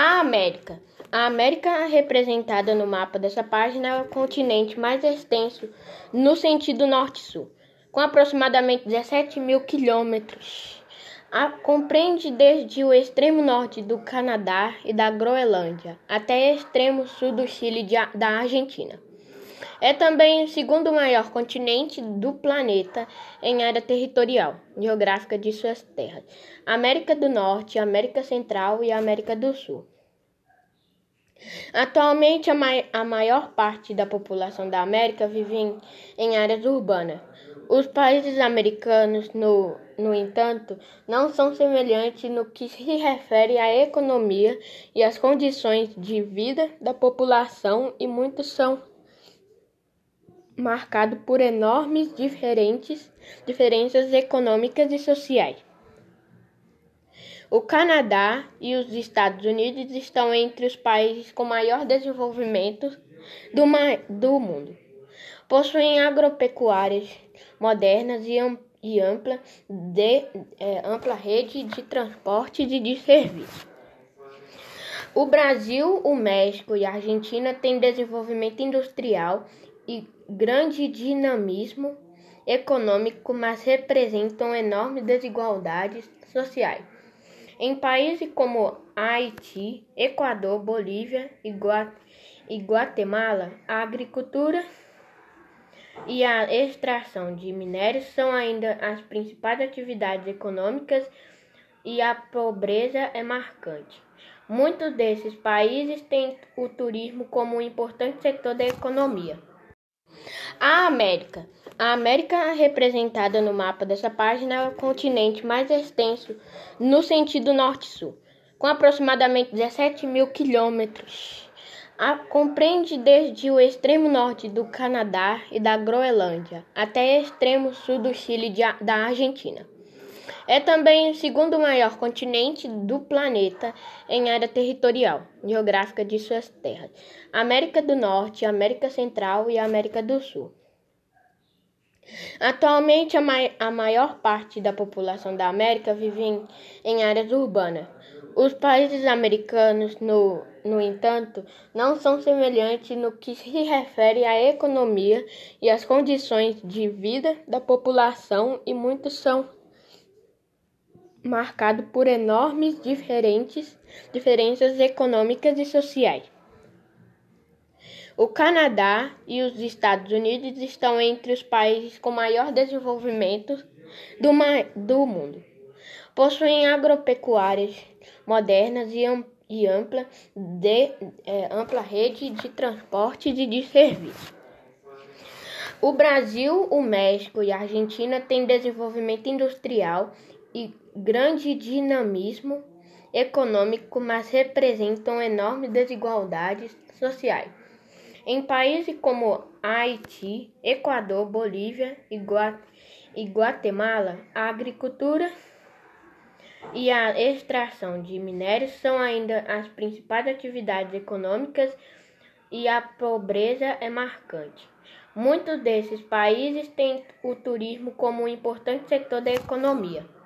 A América. A América representada no mapa dessa página é o continente mais extenso no sentido norte-sul, com aproximadamente 17 mil quilômetros. A, compreende desde o extremo norte do Canadá e da Groenlândia até o extremo sul do Chile e da Argentina. É também o segundo maior continente do planeta em área territorial geográfica de suas terras: América do Norte, América Central e América do Sul. Atualmente, a, mai a maior parte da população da América vive em, em áreas urbanas. Os países americanos, no, no entanto, não são semelhantes no que se refere à economia e às condições de vida da população, e muitos são marcado por enormes diferentes, diferenças econômicas e sociais. O Canadá e os Estados Unidos estão entre os países com maior desenvolvimento do, do mundo. Possuem agropecuárias modernas e, e ampla, de, é, ampla rede de transporte e de serviço. O Brasil, o México e a Argentina têm desenvolvimento industrial e grande dinamismo econômico, mas representam enormes desigualdades sociais. Em países como Haiti, Equador, Bolívia e Guatemala, a agricultura e a extração de minérios são ainda as principais atividades econômicas e a pobreza é marcante. Muitos desses países têm o turismo como um importante setor da economia. A América. A América representada no mapa dessa página é o continente mais extenso no sentido norte-sul, com aproximadamente 17 mil quilômetros. A, compreende desde o extremo norte do Canadá e da Groenlândia até o extremo sul do Chile e da Argentina. É também o segundo maior continente do planeta em área territorial geográfica de suas terras: América do Norte, América Central e América do Sul. Atualmente, a, mai a maior parte da população da América vive em, em áreas urbanas. Os países americanos, no, no entanto, não são semelhantes no que se refere à economia e às condições de vida da população, e muitos são marcado por enormes diferenças econômicas e sociais. O Canadá e os Estados Unidos estão entre os países com maior desenvolvimento do, do mundo. Possuem agropecuárias modernas e, e ampla, de, é, ampla rede de transporte e de serviço. O Brasil, o México e a Argentina têm desenvolvimento industrial e grande dinamismo econômico, mas representam enormes desigualdades sociais. Em países como Haiti, Equador, Bolívia e Guatemala, a agricultura e a extração de minérios são ainda as principais atividades econômicas e a pobreza é marcante. Muitos desses países têm o turismo como um importante setor da economia.